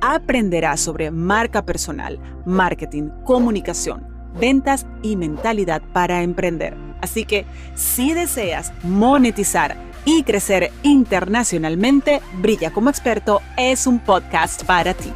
aprenderás sobre marca personal, marketing, comunicación, ventas y mentalidad para emprender. Así que si deseas monetizar y crecer internacionalmente, Brilla como experto es un podcast para ti.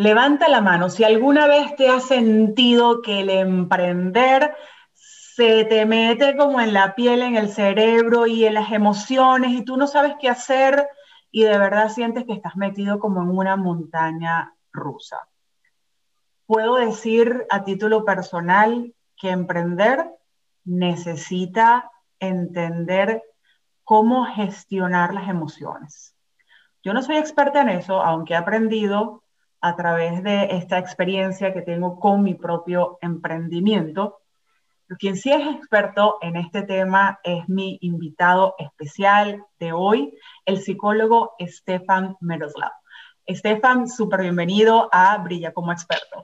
Levanta la mano si alguna vez te has sentido que el emprender se te mete como en la piel, en el cerebro y en las emociones y tú no sabes qué hacer y de verdad sientes que estás metido como en una montaña rusa. Puedo decir a título personal que emprender necesita entender cómo gestionar las emociones. Yo no soy experta en eso, aunque he aprendido a través de esta experiencia que tengo con mi propio emprendimiento. Quien sí es experto en este tema es mi invitado especial de hoy, el psicólogo Stefan Meroslav. Stefan, súper bienvenido a Brilla como experto.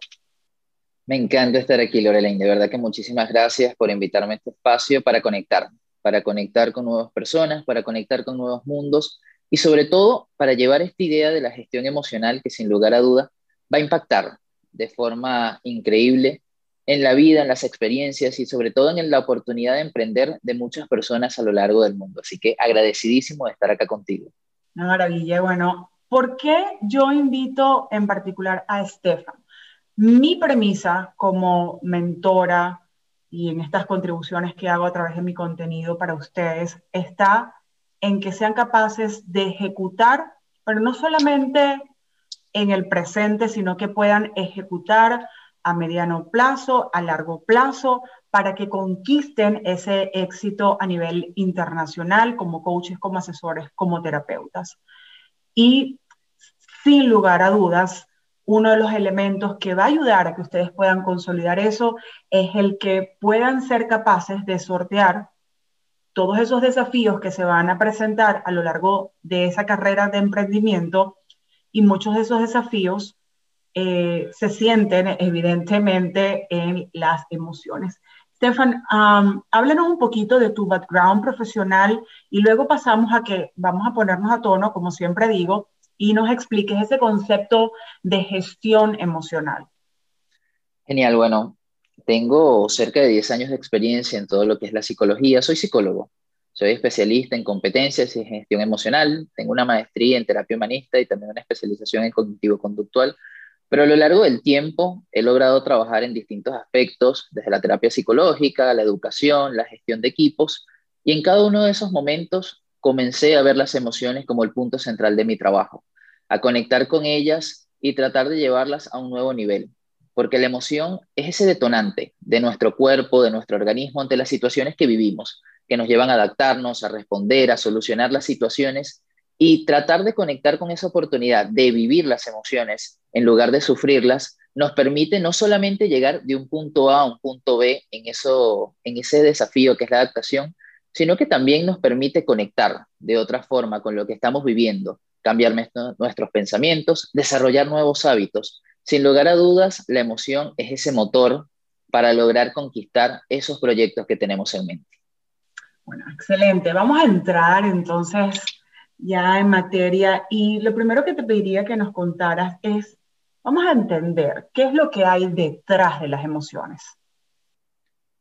Me encanta estar aquí, Lorelaine. De verdad que muchísimas gracias por invitarme a este espacio para conectar, para conectar con nuevas personas, para conectar con nuevos mundos y sobre todo para llevar esta idea de la gestión emocional que sin lugar a duda va a impactar de forma increíble en la vida, en las experiencias y sobre todo en la oportunidad de emprender de muchas personas a lo largo del mundo. Así que agradecidísimo de estar acá contigo. Una maravilla. Bueno, ¿por qué yo invito en particular a Estefan? Mi premisa como mentora y en estas contribuciones que hago a través de mi contenido para ustedes está en que sean capaces de ejecutar, pero no solamente en el presente, sino que puedan ejecutar a mediano plazo, a largo plazo, para que conquisten ese éxito a nivel internacional como coaches, como asesores, como terapeutas. Y sin lugar a dudas, uno de los elementos que va a ayudar a que ustedes puedan consolidar eso es el que puedan ser capaces de sortear todos esos desafíos que se van a presentar a lo largo de esa carrera de emprendimiento y muchos de esos desafíos eh, se sienten evidentemente en las emociones. Stefan, háblanos un poquito de tu background profesional y luego pasamos a que vamos a ponernos a tono, como siempre digo, y nos expliques ese concepto de gestión emocional. Genial, bueno, tengo cerca de 10 años de experiencia en todo lo que es la psicología. Soy psicólogo, soy especialista en competencias y gestión emocional. Tengo una maestría en terapia humanista y también una especialización en cognitivo-conductual. Pero a lo largo del tiempo he logrado trabajar en distintos aspectos, desde la terapia psicológica, la educación, la gestión de equipos. Y en cada uno de esos momentos comencé a ver las emociones como el punto central de mi trabajo, a conectar con ellas y tratar de llevarlas a un nuevo nivel porque la emoción es ese detonante de nuestro cuerpo, de nuestro organismo ante las situaciones que vivimos, que nos llevan a adaptarnos, a responder, a solucionar las situaciones y tratar de conectar con esa oportunidad de vivir las emociones en lugar de sufrirlas, nos permite no solamente llegar de un punto A a un punto B en, eso, en ese desafío que es la adaptación, sino que también nos permite conectar de otra forma con lo que estamos viviendo, cambiar nuestros pensamientos, desarrollar nuevos hábitos, sin lugar a dudas, la emoción es ese motor para lograr conquistar esos proyectos que tenemos en mente. Bueno, excelente. Vamos a entrar entonces ya en materia y lo primero que te pediría que nos contaras es, vamos a entender qué es lo que hay detrás de las emociones.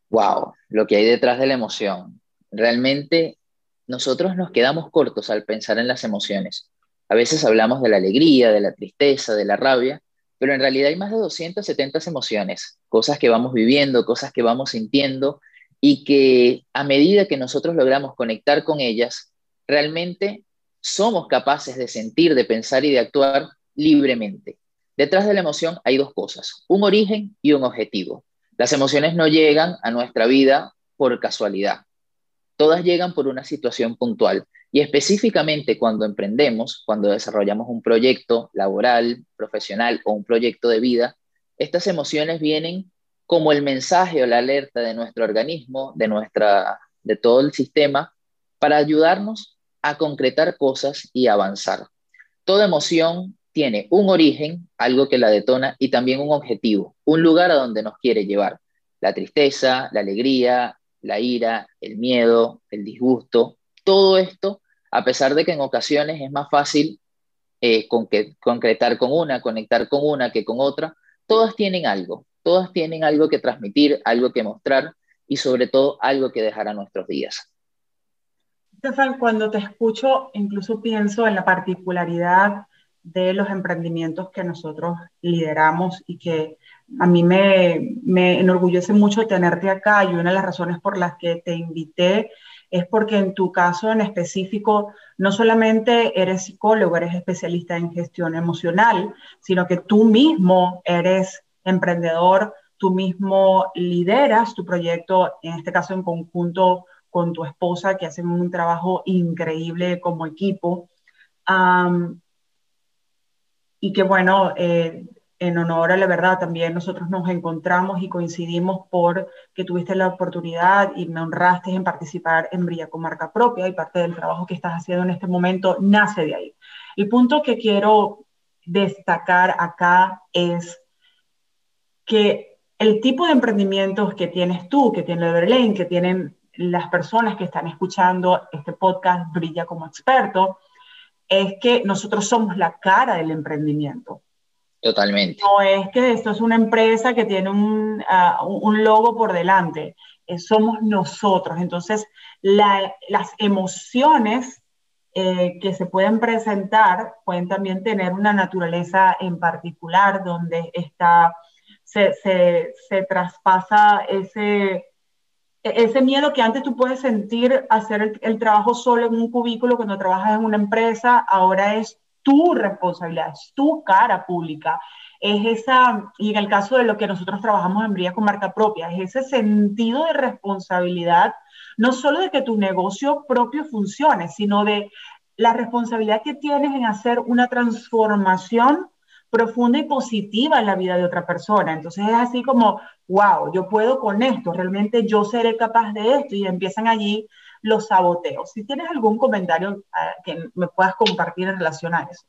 Wow, lo que hay detrás de la emoción. Realmente nosotros nos quedamos cortos al pensar en las emociones. A veces hablamos de la alegría, de la tristeza, de la rabia, pero en realidad hay más de 270 emociones, cosas que vamos viviendo, cosas que vamos sintiendo y que a medida que nosotros logramos conectar con ellas, realmente somos capaces de sentir, de pensar y de actuar libremente. Detrás de la emoción hay dos cosas, un origen y un objetivo. Las emociones no llegan a nuestra vida por casualidad. Todas llegan por una situación puntual. Y específicamente cuando emprendemos, cuando desarrollamos un proyecto laboral, profesional o un proyecto de vida, estas emociones vienen como el mensaje o la alerta de nuestro organismo, de, nuestra, de todo el sistema, para ayudarnos a concretar cosas y avanzar. Toda emoción tiene un origen, algo que la detona, y también un objetivo, un lugar a donde nos quiere llevar. La tristeza, la alegría, la ira, el miedo, el disgusto, todo esto, a pesar de que en ocasiones es más fácil eh, con que, concretar con una, conectar con una que con otra, todas tienen algo, todas tienen algo que transmitir, algo que mostrar y sobre todo algo que dejar a nuestros días. Stefan, cuando te escucho, incluso pienso en la particularidad de los emprendimientos que nosotros lideramos y que a mí me, enorgullece mucho tenerte acá y una de las razones por las que te invité es porque en tu caso en específico no solamente eres psicólogo, eres especialista en gestión emocional, sino que tú mismo eres emprendedor, tú mismo lideras tu proyecto, en este caso en conjunto con tu esposa, que hacen un trabajo increíble como equipo. y que bueno, eh, en honor a la verdad, también nosotros nos encontramos y coincidimos por que tuviste la oportunidad y me honraste en participar en Brilla con marca propia y parte del trabajo que estás haciendo en este momento nace de ahí. El punto que quiero destacar acá es que el tipo de emprendimientos que tienes tú, que tiene Berlín, que tienen las personas que están escuchando este podcast Brilla como experto, es que nosotros somos la cara del emprendimiento. Totalmente. No es que esto es una empresa que tiene un, uh, un logo por delante, eh, somos nosotros. Entonces, la, las emociones eh, que se pueden presentar pueden también tener una naturaleza en particular donde está, se, se, traspasa ese, ese miedo que antes tú puedes sentir hacer el, trabajo solo en un cubículo cuando trabajas en una empresa, ahora es tu responsabilidad, es tu cara pública. Es esa, y en el caso de lo que nosotros trabajamos en Brilla con marca propia, es ese sentido de responsabilidad, no solo de que tu negocio propio funcione, sino de la responsabilidad que tienes en hacer una transformación profunda y positiva en la vida de otra persona. Entonces es así como, wow, yo puedo con esto, realmente yo seré capaz de esto y empiezan allí los saboteos. Si tienes algún comentario ah, que me puedas compartir en relación a eso.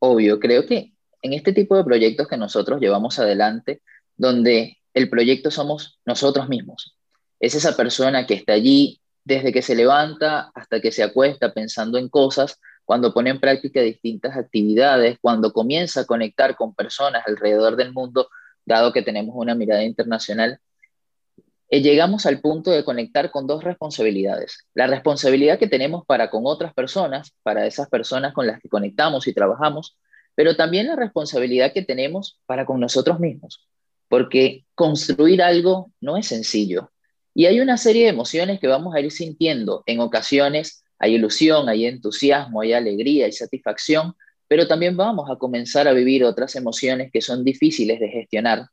Obvio, creo que en este tipo de proyectos que nosotros llevamos adelante, donde el proyecto somos nosotros mismos. Es esa persona que está allí desde que se levanta hasta que se acuesta pensando en cosas, cuando pone en práctica distintas actividades, cuando comienza a conectar con personas alrededor del mundo, dado que tenemos una mirada internacional, eh, llegamos al punto de conectar con dos responsabilidades. La responsabilidad que tenemos para con otras personas, para esas personas con las que conectamos y trabajamos, pero también la responsabilidad que tenemos para con nosotros mismos, porque construir algo no es sencillo. Y hay una serie de emociones que vamos a ir sintiendo. En ocasiones hay ilusión, hay entusiasmo, hay alegría, hay satisfacción, pero también vamos a comenzar a vivir otras emociones que son difíciles de gestionar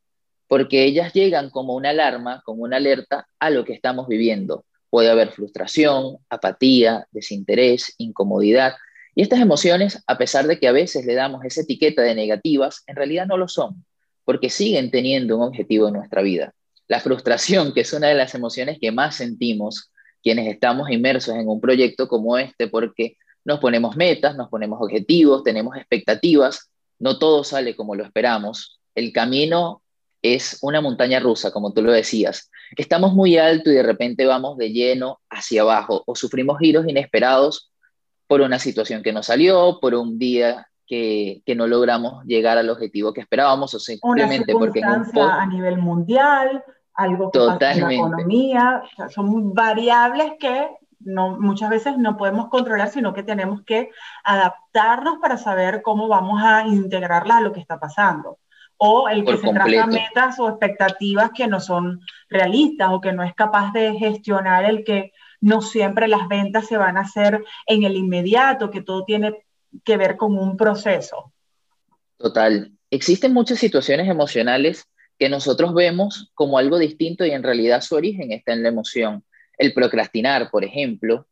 porque ellas llegan como una alarma, como una alerta a lo que estamos viviendo. Puede haber frustración, apatía, desinterés, incomodidad. Y estas emociones, a pesar de que a veces le damos esa etiqueta de negativas, en realidad no lo son, porque siguen teniendo un objetivo en nuestra vida. La frustración, que es una de las emociones que más sentimos quienes estamos inmersos en un proyecto como este, porque nos ponemos metas, nos ponemos objetivos, tenemos expectativas, no todo sale como lo esperamos. El camino es una montaña rusa, como tú lo decías. Estamos muy alto y de repente vamos de lleno hacia abajo o sufrimos giros inesperados por una situación que no salió, por un día que, que no logramos llegar al objetivo que esperábamos o simplemente porque en un a nivel mundial, algo que pasa en la economía, son variables que no, muchas veces no podemos controlar, sino que tenemos que adaptarnos para saber cómo vamos a integrarla a lo que está pasando o el que se traza metas o expectativas que no son realistas o que no es capaz de gestionar el que no siempre las ventas se van a hacer en el inmediato, que todo tiene que ver con un proceso. Total. Existen muchas situaciones emocionales que nosotros vemos como algo distinto y en realidad su origen está en la emoción. El procrastinar, por ejemplo,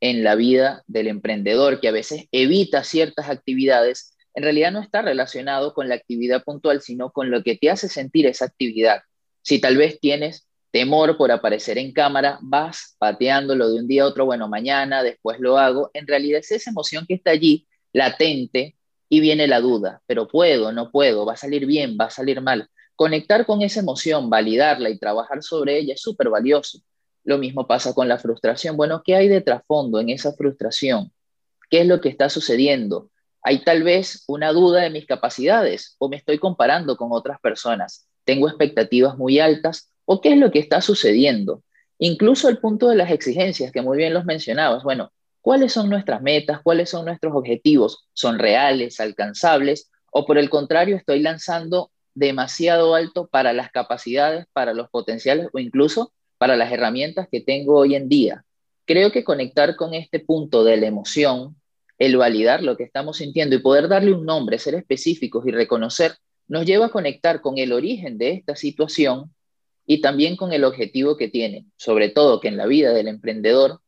en la vida del emprendedor, que a veces evita ciertas actividades, en realidad no está relacionado con la actividad puntual, sino con lo que te hace sentir esa actividad. Si tal vez tienes temor por aparecer en cámara, vas pateándolo de un día a otro, bueno, mañana, después lo hago, en realidad es esa emoción que está allí, latente, y viene la duda, pero puedo, no puedo, va a salir bien, va a salir mal. Conectar con esa emoción, validarla y trabajar sobre ella es súper valioso. Lo mismo pasa con la frustración. Bueno, ¿qué hay de trasfondo en esa frustración? ¿Qué es lo que está sucediendo? Hay tal vez una duda de mis capacidades o me estoy comparando con otras personas. Tengo expectativas muy altas o qué es lo que está sucediendo. Incluso el punto de las exigencias, que muy bien los mencionabas. Bueno, ¿cuáles son nuestras metas? ¿Cuáles son nuestros objetivos? ¿Son reales, alcanzables? ¿O por el contrario, estoy lanzando demasiado alto para las capacidades, para los potenciales o incluso para las herramientas que tengo hoy en día. Creo que conectar con este punto de la emoción, el validar lo que estamos sintiendo y poder darle un nombre, ser específicos y reconocer, nos lleva a conectar con el origen de esta situación y también con el objetivo que tiene. Sobre todo que en la vida del emprendedor,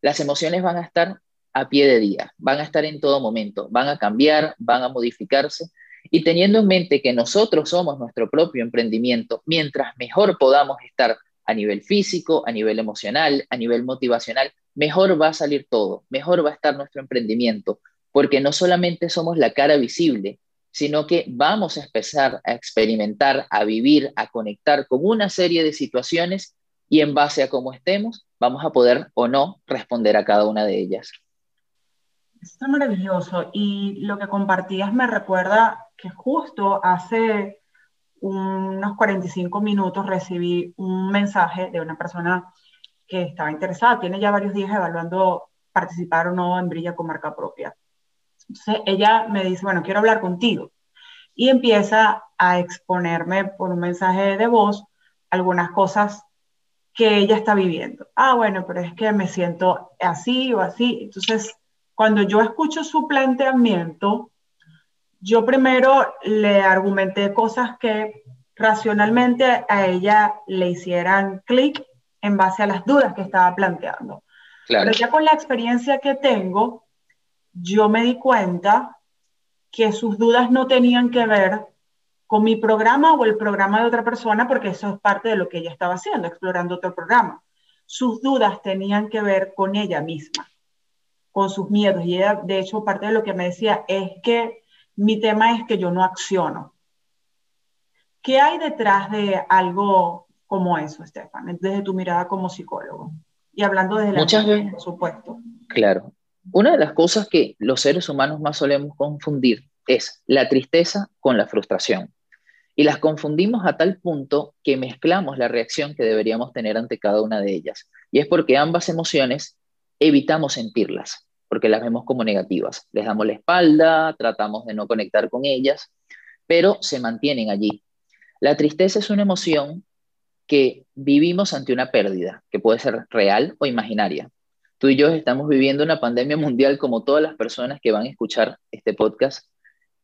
las emociones van a estar a pie de día, van a estar en todo momento, van a cambiar, van a modificarse. Y teniendo en mente que nosotros somos nuestro propio emprendimiento, mientras mejor podamos estar a nivel físico, a nivel emocional, a nivel motivacional, mejor va a salir todo, mejor va a estar nuestro emprendimiento, porque no solamente somos la cara visible, sino que vamos a empezar a experimentar, a vivir, a conectar con una serie de situaciones y en base a cómo estemos, vamos a poder o no responder a cada una de ellas. Está maravilloso y lo que compartías me recuerda que justo hace unos 45 minutos recibí un mensaje de una persona que estaba interesada, tiene ya varios días evaluando participar o no en Brilla con marca propia. Entonces ella me dice, bueno, quiero hablar contigo. Y empieza a exponerme por un mensaje de voz algunas cosas que ella está viviendo. Ah, bueno, pero es que me siento así o así. Entonces, cuando yo escucho su planteamiento, yo primero le argumenté cosas que racionalmente a ella le hicieran clic en base a las dudas que estaba planteando. Pero ya con la experiencia que tengo, yo me di cuenta que sus dudas no tenían que ver con mi programa o el programa de otra persona, porque eso es parte de lo que ella estaba haciendo, explorando otro programa. Sus dudas tenían que ver con ella misma, con sus miedos. Y ella, de hecho, parte de lo que me decía es que mi tema es que yo no acciono. ¿Qué hay detrás de algo como eso, Estefan, desde tu mirada como psicólogo? Y hablando desde la Muchas veces, por supuesto. Claro. Una de las cosas que los seres humanos más solemos confundir es la tristeza con la frustración. Y las confundimos a tal punto que mezclamos la reacción que deberíamos tener ante cada una de ellas. Y es porque ambas emociones evitamos sentirlas porque las vemos como negativas. Les damos la espalda, tratamos de no conectar con ellas, pero se mantienen allí. La tristeza es una emoción que vivimos ante una pérdida, que puede ser real o imaginaria. Tú y yo estamos viviendo una pandemia mundial como todas las personas que van a escuchar este podcast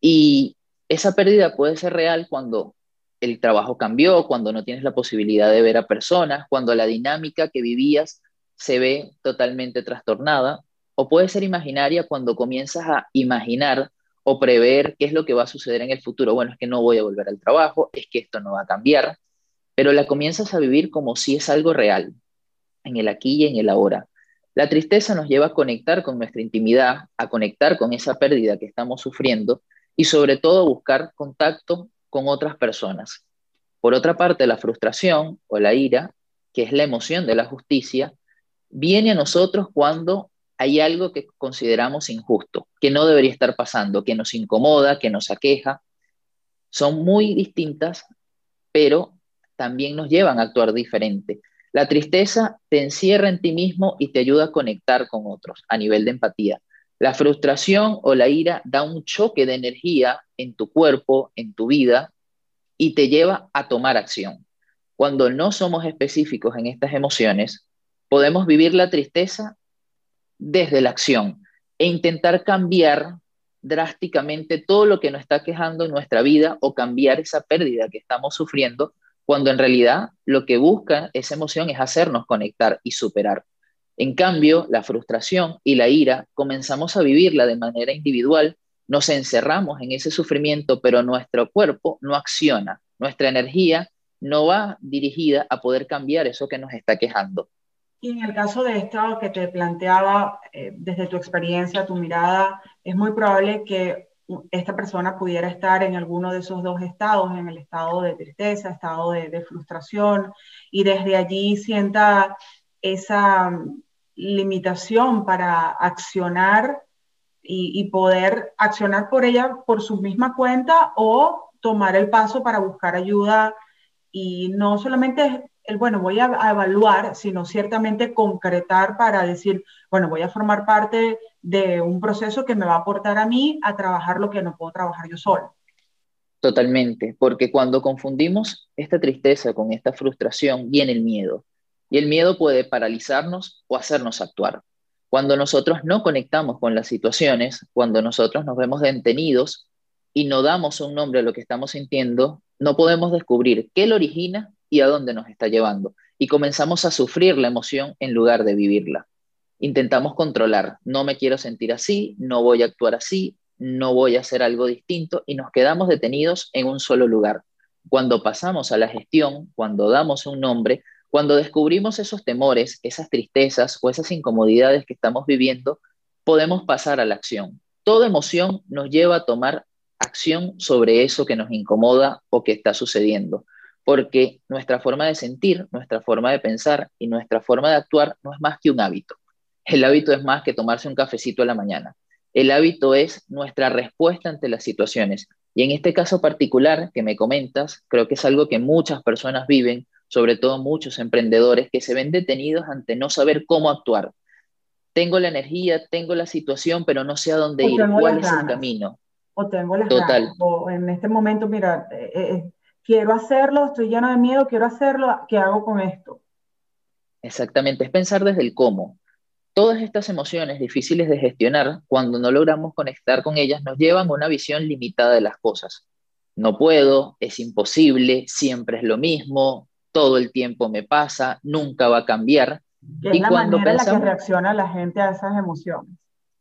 y esa pérdida puede ser real cuando el trabajo cambió, cuando no tienes la posibilidad de ver a personas, cuando la dinámica que vivías se ve totalmente trastornada o puede ser imaginaria cuando comienzas a imaginar o prever qué es lo que va a suceder en el futuro. Bueno, es que no voy a volver al trabajo, es que esto no va a cambiar, pero la comienzas a vivir como si es algo real, en el aquí y en el ahora. La tristeza nos lleva a conectar con nuestra intimidad, a conectar con esa pérdida que estamos sufriendo y sobre todo a buscar contacto con otras personas. Por otra parte, la frustración o la ira, que es la emoción de la justicia, viene a nosotros cuando hay algo que consideramos injusto, que no debería estar pasando, que nos incomoda, que nos aqueja. Son muy distintas, pero también nos llevan a actuar diferente. La tristeza te encierra en ti mismo y te ayuda a conectar con otros a nivel de empatía. La frustración o la ira da un choque de energía en tu cuerpo, en tu vida, y te lleva a tomar acción. Cuando no somos específicos en estas emociones, podemos vivir la tristeza desde la acción e intentar cambiar drásticamente todo lo que nos está quejando en nuestra vida o cambiar esa pérdida que estamos sufriendo, cuando en realidad lo que busca esa emoción es hacernos conectar y superar. En cambio, la frustración y la ira comenzamos a vivirla de manera individual, nos encerramos en ese sufrimiento, pero nuestro cuerpo no acciona, nuestra energía no va dirigida a poder cambiar eso que nos está quejando. Y en el caso de esto que te planteaba, eh, desde tu experiencia, tu mirada, es muy probable que esta persona pudiera estar en alguno de esos dos estados, en el estado de tristeza, estado de, frustración, y desde allí sienta esa mm, limitación para accionar y, y, poder accionar por ella por su misma cuenta o tomar el paso para buscar ayuda. Y no solamente el, bueno, voy a, evaluar, sino ciertamente concretar para decir, bueno, voy a formar parte de un proceso que me va a aportar a mí a trabajar lo que no puedo trabajar yo solo. Totalmente, porque cuando confundimos esta tristeza con esta frustración, viene el miedo. Y el miedo puede paralizarnos o hacernos actuar. Cuando nosotros no conectamos con las situaciones, cuando nosotros nos vemos detenidos y no damos un nombre a lo que estamos sintiendo, no podemos descubrir qué lo origina y a dónde nos está llevando. Y comenzamos a sufrir la emoción en lugar de vivirla. Intentamos controlar, no me quiero sentir así, no voy a actuar así, no voy a hacer algo distinto y nos quedamos detenidos en un solo lugar. Cuando pasamos a la gestión, cuando damos un nombre, cuando descubrimos esos temores, esas tristezas o esas incomodidades que estamos viviendo, podemos pasar a la acción. Toda emoción nos lleva a tomar acción sobre eso que nos incomoda o que está sucediendo porque nuestra forma de sentir, nuestra forma de pensar y nuestra forma de actuar no es más que un hábito. El hábito es más que tomarse un cafecito a la mañana. El hábito es nuestra respuesta ante las situaciones. Y en este caso particular que me comentas, creo que es algo que muchas personas viven, sobre todo muchos emprendedores que se ven detenidos ante no saber cómo actuar. Tengo la energía, tengo la situación, pero no sé a dónde ir, cuál es el camino. O tengo las Total. o en este momento, mira, eh, eh, quiero hacerlo, estoy lleno de miedo, quiero hacerlo, ¿qué hago con esto? Exactamente, es pensar desde el cómo. Todas estas emociones difíciles de gestionar, cuando no logramos conectar con ellas, nos llevan a una visión limitada de las cosas. No puedo, es imposible, siempre es lo mismo, todo el tiempo me pasa, nunca va a cambiar. y la cuando manera en la que reacciona la gente a esas emociones.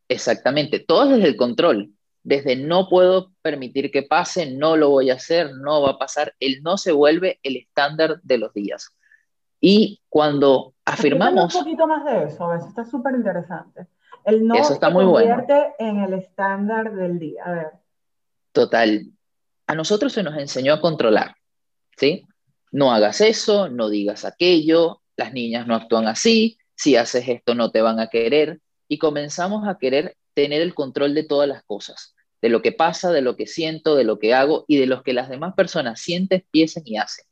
Exactamente, todo desde el control desde no puedo permitir que pase, no lo voy a hacer, no va a pasar, el no se vuelve el estándar de los días. Y cuando afirmamos... Un poquito más de eso, eso está súper interesante. El no eso está se muy convierte en el estándar del día. A ver. Total. A nosotros se nos enseñó a controlar, ¿sí? No hagas eso, no digas aquello, las niñas no actúan así, si haces esto no te van a querer. Y comenzamos a querer tener el control de todas las cosas, de lo que pasa, de lo que siento, de lo que hago y de lo que las demás personas sienten, piensan y hacen.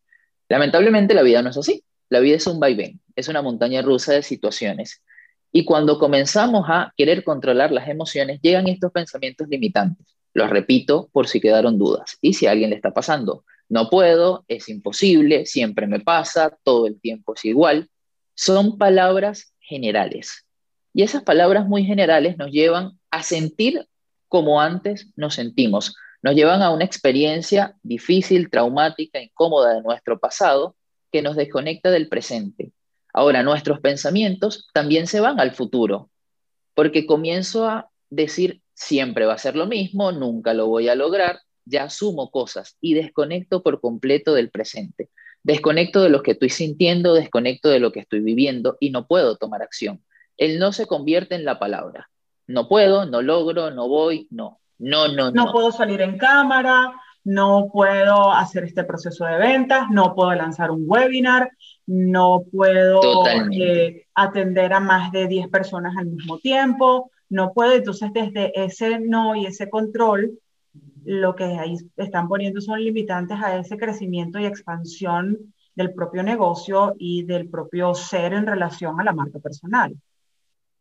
Lamentablemente la vida no es así. La vida es un vaivén, es una montaña rusa de situaciones. Y cuando comenzamos a querer controlar las emociones, llegan estos pensamientos limitantes. Los repito por si quedaron dudas. Y si a alguien le está pasando, no puedo, es imposible, siempre me pasa, todo el tiempo es igual. Son palabras generales. Y esas palabras muy generales nos llevan a sentir como antes nos sentimos, nos llevan a una experiencia difícil, traumática, incómoda de nuestro pasado que nos desconecta del presente. Ahora, nuestros pensamientos también se van al futuro, porque comienzo a decir, siempre va a ser lo mismo, nunca lo voy a lograr, ya asumo cosas y desconecto por completo del presente. Desconecto de lo que estoy sintiendo, desconecto de lo que estoy viviendo y no puedo tomar acción el no se convierte en la palabra. No puedo, no logro, no voy, no. No, no, no. No puedo salir en cámara, no puedo hacer este proceso de ventas, no puedo lanzar un webinar, no puedo eh, atender a más de 10 personas al mismo tiempo, no puedo. Entonces, desde ese no y ese control, lo que ahí están poniendo son limitantes a ese crecimiento y expansión del propio negocio y del propio ser en relación a la marca personal.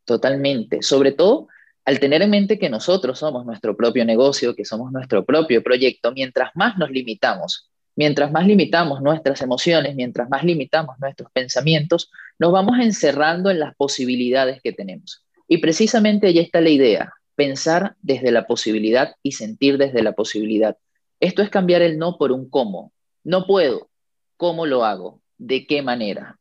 Totalmente. Sobre todo al tener en mente que nosotros somos nuestro propio negocio, que somos nuestro propio proyecto, mientras más nos limitamos, mientras más limitamos nuestras emociones, mientras más limitamos nuestros pensamientos, nos vamos encerrando en las posibilidades que tenemos. Y precisamente ahí está la idea. pensar desde la posibilidad y sentir desde la posibilidad. Esto es cambiar el no por un cómo. No puedo. ¿Cómo lo hago? ¿De qué manera?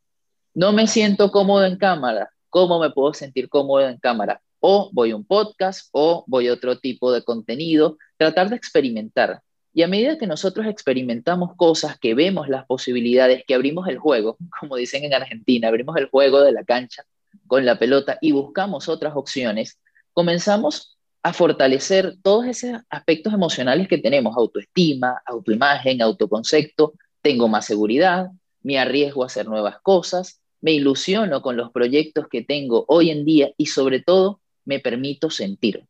No me siento cómodo en cámara. ¿Cómo me puedo sentir cómodo en cámara? O voy a un podcast o voy a otro tipo de contenido. Tratar de experimentar. Y a medida que nosotros experimentamos cosas, que vemos las posibilidades, que abrimos el juego, como dicen en Argentina, abrimos el juego de la cancha con la pelota y buscamos otras opciones, comenzamos a fortalecer todos esos aspectos emocionales que tenemos, autoestima, autoimagen, autoconcepto, tengo más seguridad, me arriesgo a hacer nuevas cosas, me ilusiono con los proyectos que tengo hoy en día y sobre todo me permito sentir.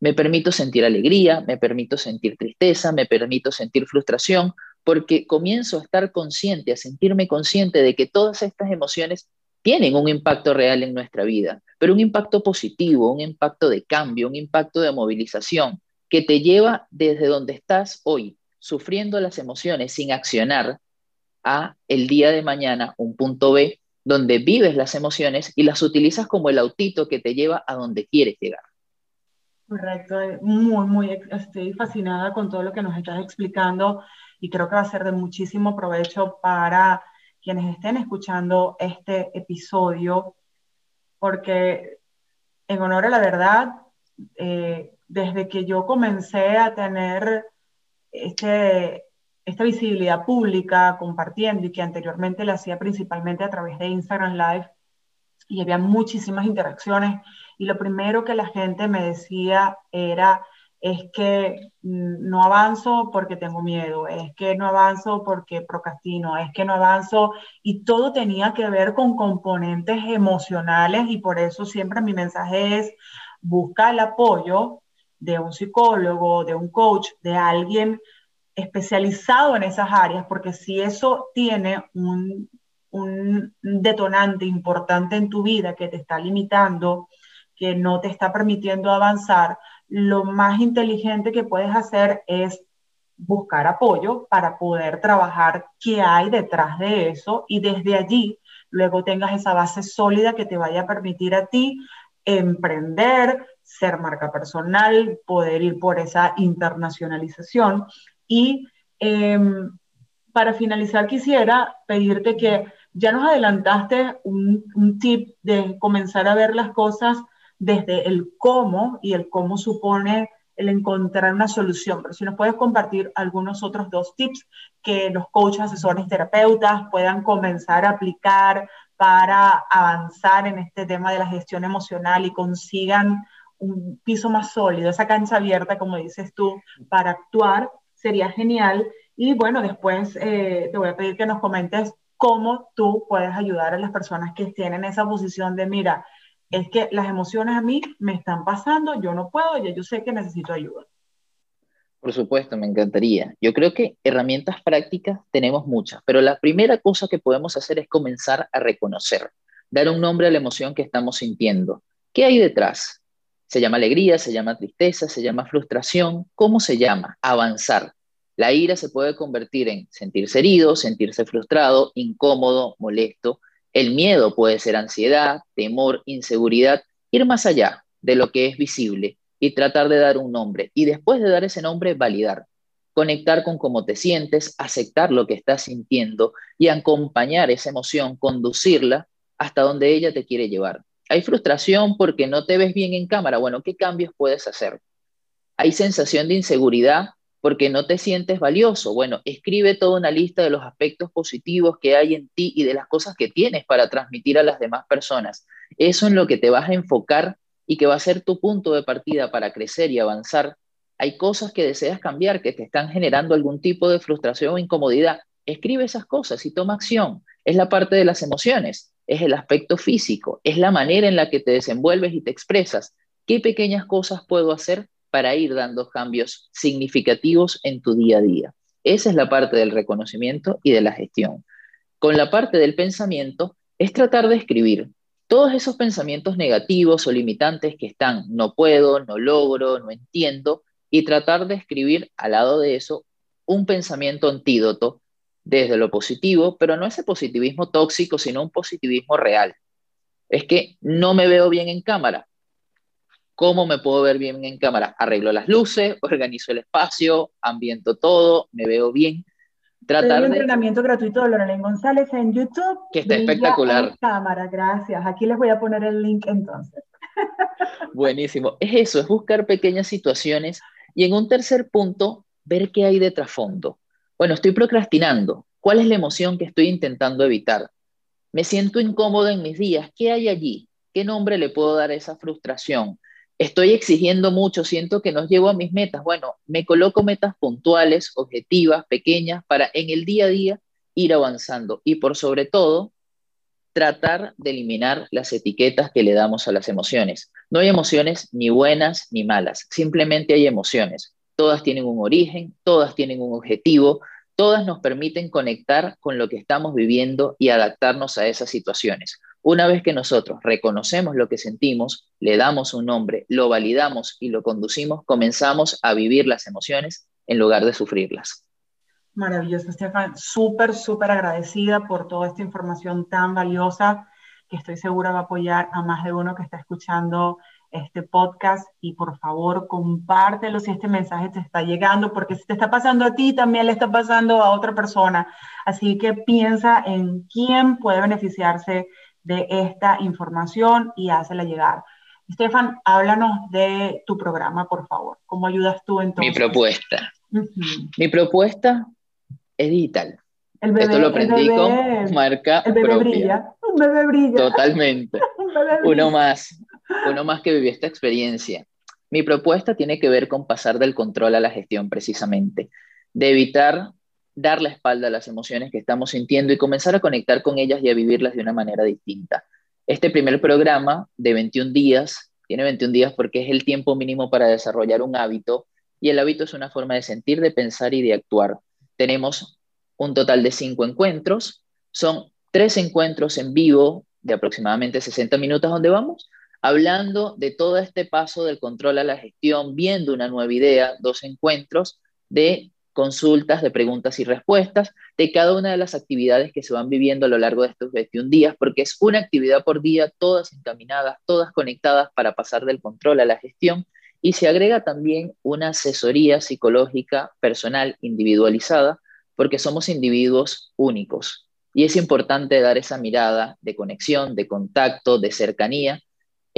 Me permito sentir alegría, me permito sentir tristeza, me permito sentir frustración, porque comienzo a estar consciente, a sentirme consciente de que todas estas emociones tienen un impacto real en nuestra vida, pero un impacto positivo, un impacto de cambio, un impacto de movilización que te lleva desde donde estás hoy, sufriendo las emociones sin accionar, a el día de mañana, un punto B, donde vives las emociones y las utilizas como el autito que te lleva a donde quieres llegar. Correcto, eh, muy, muy, estoy fascinada con todo lo que nos estás explicando y creo que va a ser de muchísimo provecho para quienes estén escuchando este episodio, porque en honor a la verdad, eh, desde que yo comencé a tener este, esta visibilidad pública compartiendo y que anteriormente la hacía principalmente a través de Instagram Live, y había muchísimas interacciones y lo primero que la gente me decía era, es que mm, no avanzo porque tengo miedo, es que no avanzo porque procrastino, es que no avanzo y todo tenía que ver con componentes emocionales y por eso siempre mi mensaje es busca el apoyo de un psicólogo, de un coach, de alguien especializado en esas áreas, porque si eso tiene un detonante importante en tu vida que te está limitando, que no te está permitiendo avanzar, lo más inteligente que puedes hacer es buscar apoyo para poder trabajar qué hay detrás de eso y desde allí luego tengas esa base sólida que te vaya a permitir a ti emprender, ser marca personal, poder ir por esa internacionalización. Y em, para finalizar quisiera pedirte que ya nos adelantaste un, tip de comenzar a ver las cosas desde el cómo y el cómo supone el encontrar una solución, pero si nos puedes compartir algunos otros dos tips que los coaches, asesores, terapeutas puedan comenzar a aplicar para avanzar en este tema de la gestión emocional y consigan un piso más sólido, esa cancha abierta, como dices tú, para actuar, sería genial. Y bueno, después eh, te voy a pedir que nos comentes cómo tú puedes ayudar a las personas que tienen esa posición de, mira, es que las emociones a mí me están pasando, yo no puedo, ya yo sé que necesito ayuda. Por supuesto, me encantaría. Yo creo que herramientas prácticas tenemos muchas, pero la primera cosa que podemos hacer es comenzar a reconocer, dar un nombre a la emoción que estamos sintiendo. ¿Qué hay detrás? Se llama alegría, se llama tristeza, se llama frustración. ¿Cómo se llama? Avanzar. La ira se puede convertir en sentirse herido, sentirse frustrado, incómodo, molesto. El miedo puede ser ansiedad, temor, inseguridad, ir más allá de lo que es visible y tratar de dar un nombre. Y después de dar ese nombre, validar, conectar con cómo te sientes, aceptar lo que estás sintiendo y acompañar esa emoción, conducirla hasta donde ella te quiere llevar. Hay frustración porque no te ves bien en cámara. Bueno, ¿qué cambios puedes hacer? Hay sensación de inseguridad porque no te sientes valioso. Bueno, escribe toda una lista de los aspectos positivos que hay en ti y de las cosas que tienes para transmitir a las demás personas. Eso en lo que te vas a enfocar y que va a ser tu punto de partida para crecer y avanzar. Hay cosas que deseas cambiar que te están generando algún tipo de frustración o incomodidad. Escribe esas cosas y toma acción. Es la parte de las emociones, es el aspecto físico, es la manera en la que te desenvuelves y te expresas. ¿Qué pequeñas cosas puedo hacer para ir dando cambios significativos en tu día a día. Esa es la parte del reconocimiento y de la gestión. Con la parte del pensamiento es tratar de escribir todos esos pensamientos negativos o limitantes que están no puedo, no logro, no entiendo, y tratar de escribir al lado de eso un pensamiento antídoto desde lo positivo, pero no ese positivismo tóxico, sino un positivismo real. Es que no me veo bien en cámara, ¿Cómo me puedo ver bien en cámara? Arreglo las luces, organizo el espacio, ambiento todo, me veo bien. Tratar un entrenamiento gratuito de Lorena González en YouTube. Que está espectacular. cámara, gracias. Aquí les voy a poner el link entonces. Buenísimo. Es eso, es buscar pequeñas situaciones y en un tercer punto, ver qué hay de trasfondo. Bueno, estoy procrastinando. ¿Cuál es la emoción que estoy intentando evitar? Me siento incómodo en mis días. ¿Qué hay allí? ¿Qué nombre le puedo dar a esa frustración? Estoy exigiendo mucho, siento que no llevo a mis metas. Bueno, me coloco metas puntuales, objetivas, pequeñas, para en el día a día ir avanzando. Y por sobre todo, tratar de eliminar las etiquetas que le damos a las emociones. No hay emociones ni buenas ni malas, simplemente hay emociones. Todas tienen un origen, todas tienen un objetivo, todas nos permiten conectar con lo que estamos viviendo y adaptarnos a esas situaciones. Una vez que nosotros reconocemos lo que sentimos, le damos un nombre, lo validamos y lo conducimos, comenzamos a vivir las emociones en lugar de sufrirlas. Maravilloso, Estefan. Súper, súper agradecida por toda esta información tan valiosa que estoy segura va a apoyar a más de uno que está escuchando este podcast y por favor compártelo si este mensaje te está llegando, porque si te está pasando a ti, también le está pasando a otra persona. Así que piensa en quién puede beneficiarse de esta información y hácela llegar. Estefan, háblanos de tu programa, por favor. ¿Cómo ayudas tú en Mi propuesta. Mi propuesta es digital. El bebé, Esto lo aprendí con marca el bebé Brilla. Un bebé brilla. Totalmente. Uno más. Uno más que vivió esta experiencia. Mi propuesta tiene que ver con pasar del control a la gestión precisamente, de evitar dar la espalda a las emociones que estamos sintiendo y comenzar a conectar con ellas y a vivirlas de una manera distinta. Este primer programa de 21 días, tiene 21 días porque es el tiempo mínimo para desarrollar un hábito y el hábito es una forma de sentir, de pensar y de actuar. Tenemos un total de cinco encuentros, son tres encuentros en vivo de aproximadamente 60 minutos donde vamos hablando de todo este paso del control a la gestión, viendo una nueva idea, dos encuentros de consultas, de preguntas y respuestas de cada una de las actividades que se van viviendo a lo largo de estos 21 días, porque es una actividad por día, todas encaminadas, todas conectadas para pasar del control a la gestión. Y se agrega también una asesoría psicológica personal individualizada, porque somos individuos únicos. Y es importante dar esa mirada de conexión, de contacto, de cercanía,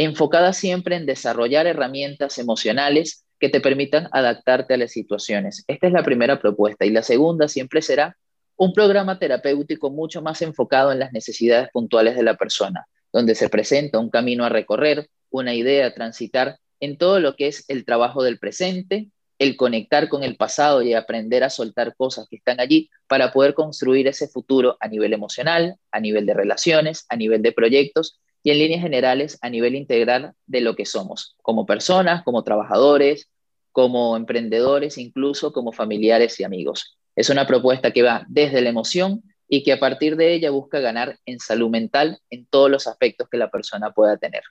enfocada siempre en desarrollar herramientas emocionales que te permitan adaptarte a las situaciones. Esta es la primera propuesta. Y la segunda siempre será un programa terapéutico mucho más enfocado en las necesidades puntuales de la persona, donde se presenta un camino a recorrer, una idea a transitar en todo lo que es el trabajo del presente, el conectar con el pasado y aprender a soltar cosas que están allí para poder construir ese futuro a nivel emocional, a nivel de relaciones, a nivel de proyectos y en líneas generales a nivel integral de lo que somos, como personas, como trabajadores, como emprendedores, incluso como familiares y amigos. Es una propuesta que va desde la emoción y que a partir de ella busca ganar en salud mental en todos los aspectos que la persona pueda tener.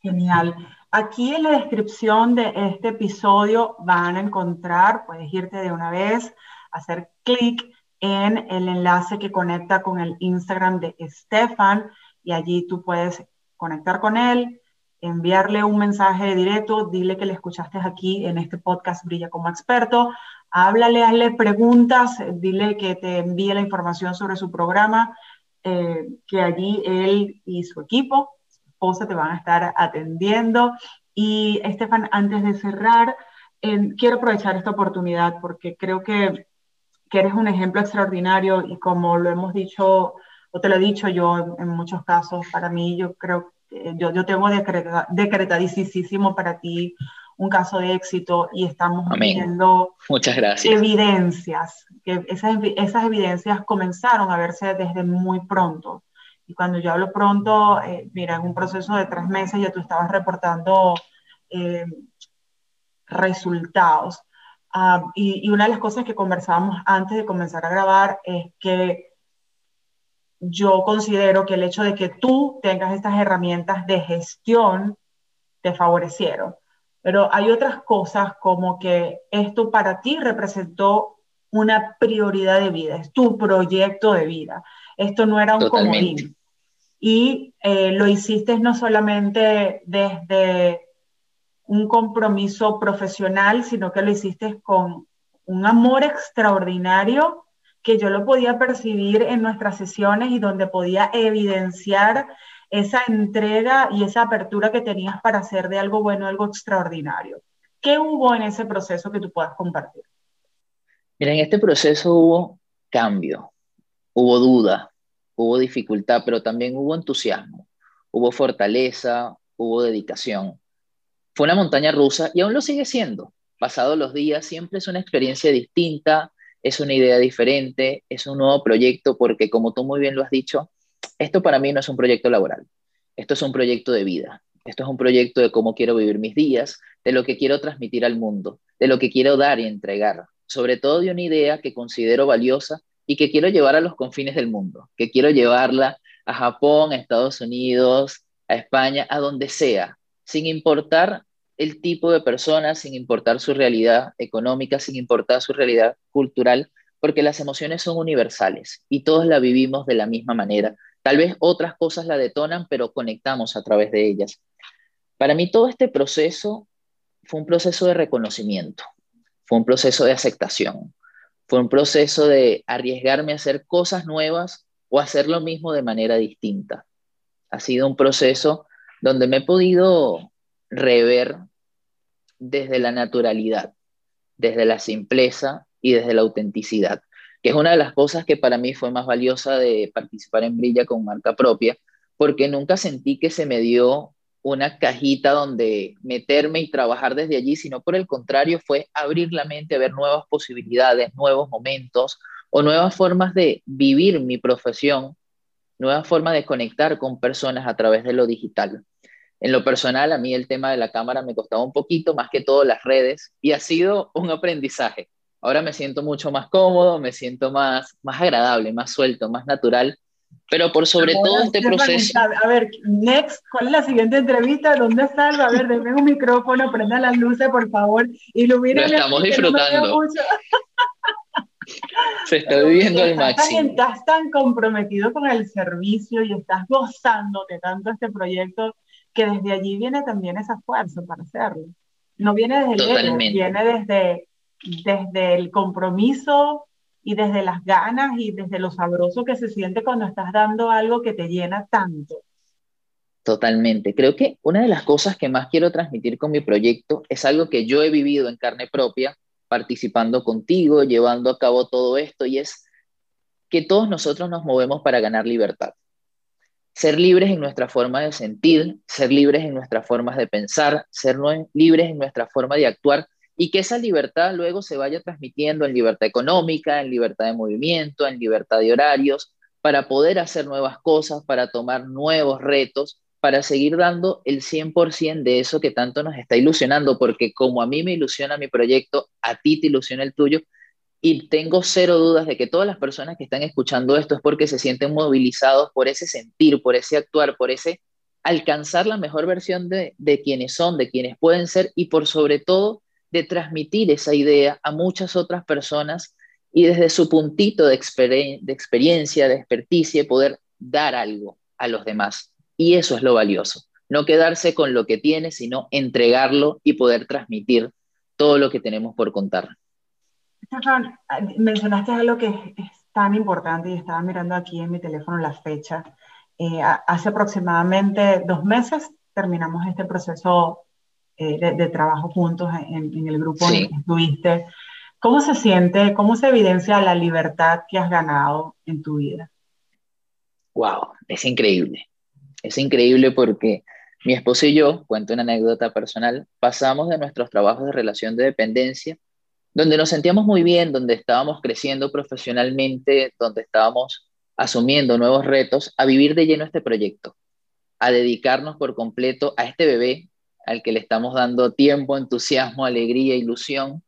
Genial. Aquí en la descripción de este episodio van a encontrar, puedes irte de una vez, hacer clic en el enlace que conecta con el Instagram de Estefan y allí tú puedes conectar con él, enviarle un mensaje directo, dile que le escuchaste aquí en este podcast Brilla como experto, háblale, hazle preguntas, dile que te envíe la información sobre su programa, eh, que allí él y su equipo, su esposa, te van a estar atendiendo. Y Estefan, antes de cerrar, quiero aprovechar esta oportunidad porque creo que eres un ejemplo extraordinario y como lo hemos dicho o te lo he dicho yo en, muchos casos, para mí yo creo que yo, yo tengo decreta, decretadísimo para ti un caso de éxito y estamos viendo Muchas gracias. evidencias, que esas, esas evidencias comenzaron a verse desde muy pronto. Y cuando yo hablo pronto, eh, mira, en un proceso de tres meses ya tú estabas reportando eh, resultados. Ah, y, y, una de las cosas que conversábamos antes de comenzar a grabar es que yo considero que el hecho de que tú tengas estas herramientas de gestión te favorecieron. Pero hay otras cosas como que esto para ti representó una prioridad de vida, es tu proyecto de vida. Esto no era un comodín. Y eh, lo hiciste no solamente desde un compromiso profesional, sino que lo hiciste con un amor extraordinario que yo lo podía percibir en nuestras sesiones y donde podía evidenciar esa entrega y esa apertura que tenías para hacer de algo bueno algo extraordinario. ¿Qué hubo en ese proceso que tú puedas compartir? Mira, en este proceso hubo cambio, hubo duda, hubo dificultad, pero también hubo entusiasmo, hubo fortaleza, hubo dedicación. Fue una montaña rusa y aún lo sigue siendo. Pasados los días, siempre es una experiencia distinta, es una idea diferente, es un nuevo proyecto, porque como tú muy bien lo has dicho, esto para mí no es un proyecto laboral, esto es un proyecto de vida, esto es un proyecto de cómo quiero vivir mis días, de lo que quiero transmitir al mundo, de lo que quiero dar y entregar, sobre todo de una idea que considero valiosa y que quiero llevar a los confines del mundo, que quiero llevarla a Japón, a Estados Unidos, a España, a donde sea, sin importar el tipo de persona, sin importar su realidad económica, sin importar su realidad cultural, porque las emociones son universales y todos la vivimos de la misma manera. Tal vez otras cosas la detonan, pero conectamos a través de ellas. Para mí todo este proceso fue un proceso de reconocimiento, fue un proceso de aceptación, fue un proceso de arriesgarme a hacer cosas nuevas o hacer lo mismo de manera distinta. Ha sido un proceso donde me he podido rever desde la naturalidad, desde la simpleza y desde la autenticidad, que es una de las cosas que para mí fue más valiosa de participar en Brilla con marca propia, porque nunca sentí que se me dio una cajita donde meterme y trabajar desde allí, sino por el contrario fue abrir la mente a ver nuevas posibilidades, nuevos momentos o nuevas formas de vivir mi profesión, nuevas formas de conectar con personas a través de lo digital. En lo personal, a mí el tema de la cámara me costaba un poquito, más que todo las redes, y ha sido un aprendizaje. Ahora me siento mucho más cómodo, me siento más, más agradable, más suelto, más natural, pero por sobre todo este proceso. A ver, next, ¿cuál es la siguiente entrevista? ¿Dónde está? A ver, denme un micrófono, prenda las luces, por favor, iluminen. Lo estamos disfrutando. Se está viviendo al máximo. Estás tan comprometido con el servicio y estás gozándote tanto este proyecto que desde allí viene también esa fuerza para hacerlo. No viene desde el ego, viene desde, desde el compromiso y desde las ganas y desde lo sabroso que se siente cuando estás dando algo que te llena tanto. Totalmente. Creo que una de las cosas que más quiero transmitir con mi proyecto es algo que yo he vivido en carne propia, participando contigo, llevando a cabo todo esto, y es que todos nosotros nos movemos para ganar libertad. Ser libres en nuestra forma de sentir, ser libres en nuestras formas de pensar, ser libres en nuestra forma de actuar, y que esa libertad luego se vaya transmitiendo en libertad económica, en libertad de movimiento, en libertad de horarios, para poder hacer nuevas cosas, para tomar nuevos retos, para seguir dando el 100% de eso que tanto nos está ilusionando, porque como a mí me ilusiona mi proyecto, a ti te ilusiona el tuyo, y tengo cero dudas de que todas las personas que están escuchando esto es porque se sienten movilizados por ese sentir, por ese actuar, por ese alcanzar la mejor versión de, de quienes son, de quienes pueden ser y por sobre todo de transmitir esa idea a muchas otras personas y desde su puntito de, de experiencia, de experticia, poder dar algo a los demás. Y eso es lo valioso. No quedarse con lo que tiene, sino entregarlo y poder transmitir todo lo que tenemos por contar. Estefan, mencionaste algo que es tan importante y estaba mirando aquí en mi teléfono la fecha. Eh, hace aproximadamente dos meses terminamos este proceso eh, de, trabajo juntos en, el grupo en que estuviste. ¿Cómo se siente, cómo se evidencia la libertad que has ganado en tu vida? Wow, es increíble. Es increíble porque mi esposo y yo, cuento una anécdota personal, pasamos de nuestros trabajos de relación de dependencia, donde nos sentíamos muy bien, donde estábamos creciendo profesionalmente, donde estábamos asumiendo nuevos retos, a vivir de lleno este proyecto, a dedicarnos por completo a este bebé al que le estamos dando tiempo, entusiasmo, alegría, ilusión.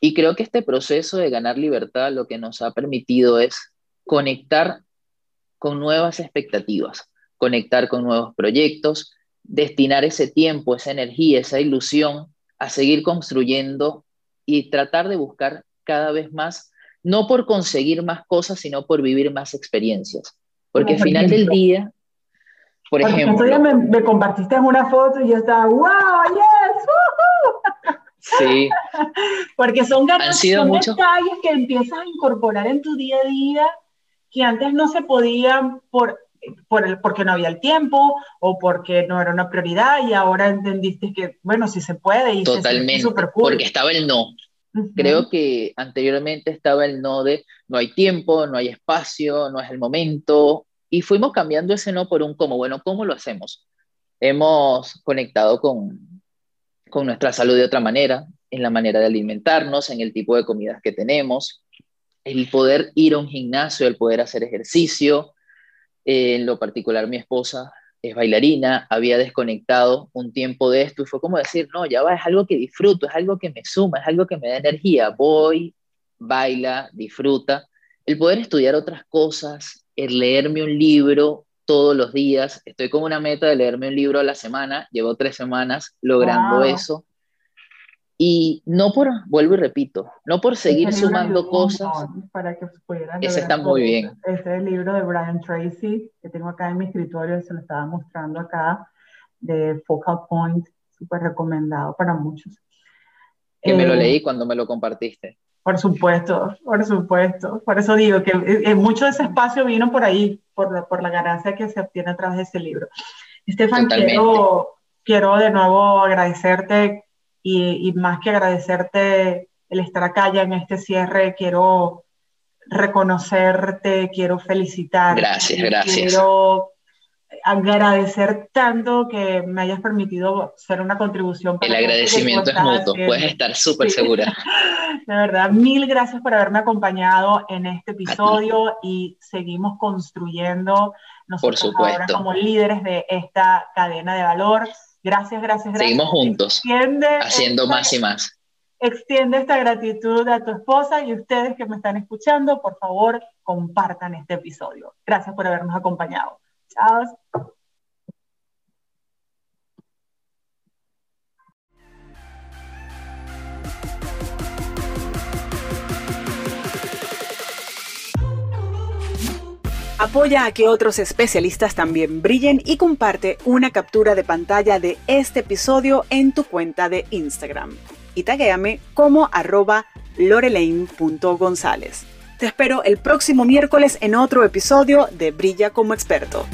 Y creo que este proceso de ganar libertad lo que nos ha permitido es conectar con nuevas expectativas, conectar con nuevos proyectos, destinar ese tiempo, esa energía, esa ilusión a seguir construyendo y tratar de buscar cada vez más, no por conseguir más cosas, sino por vivir más experiencias. Porque al final del día, por ejemplo. Me, me, compartiste una foto y yo estaba, wow, yes, Sí. Porque son, ganas, son detalles que empiezas a incorporar en tu día a día que antes no se podían por, por el, porque no había el tiempo o porque no era una prioridad y ahora entendiste que, bueno, sí se puede y Totalmente, super cool. porque estaba el no. Creo que anteriormente estaba el no de no hay tiempo, no hay espacio, no es el momento, y fuimos cambiando ese no por un cómo. Bueno, ¿cómo lo hacemos? Hemos conectado con, con nuestra salud de otra manera, en la manera de alimentarnos, en el tipo de comidas que tenemos, el poder ir a un gimnasio, el poder hacer ejercicio. En lo particular, mi esposa es bailarina, había desconectado un tiempo de esto y fue como decir, no, ya va, es algo que disfruto, es algo que me suma, es algo que me da energía. Voy, baila, disfruta. El poder estudiar otras cosas, el leerme un libro todos los días. Estoy con una meta de leerme un libro a la semana. Llevo tres semanas logrando eso. Y no por, vuelvo y repito, no por seguir sumando cosas. Para que Ese está muy bien. Este es el libro de Brian Tracy, que tengo acá en mi escritorio, se lo estaba mostrando acá, de Focal Point, súper recomendado para muchos. Que me lo eh, leí cuando me lo compartiste. Por supuesto, por supuesto. Por eso digo que eh, eh, mucho de ese espacio vino por ahí, por la, por la ganancia que se obtiene a través de ese libro. Estefan, quiero, quiero de nuevo agradecerte y, y, más que agradecerte el estar acá ya en este cierre, quiero reconocerte, quiero felicitarte. Gracias, gracias. Quiero agradecer tanto que me hayas permitido ser una contribución. Para el agradecimiento es mutuo, puedes estar súper segura. De verdad, mil gracias por haberme acompañado en este episodio y seguimos construyendo nosotros por supuesto. ahora como líderes de esta cadena de valor. Gracias, gracias, gracias. Seguimos juntos, haciendo más y más. Extiende esta gratitud a tu esposa y ustedes que me están escuchando, por favor, compartan este episodio. Gracias por habernos acompañado. Apoya a que otros especialistas también brillen y comparte una captura de pantalla de este episodio en tu cuenta de Instagram. Y taguéame como arroba lorelaine.gonzález. Te espero el próximo miércoles en otro episodio de Brilla como experto.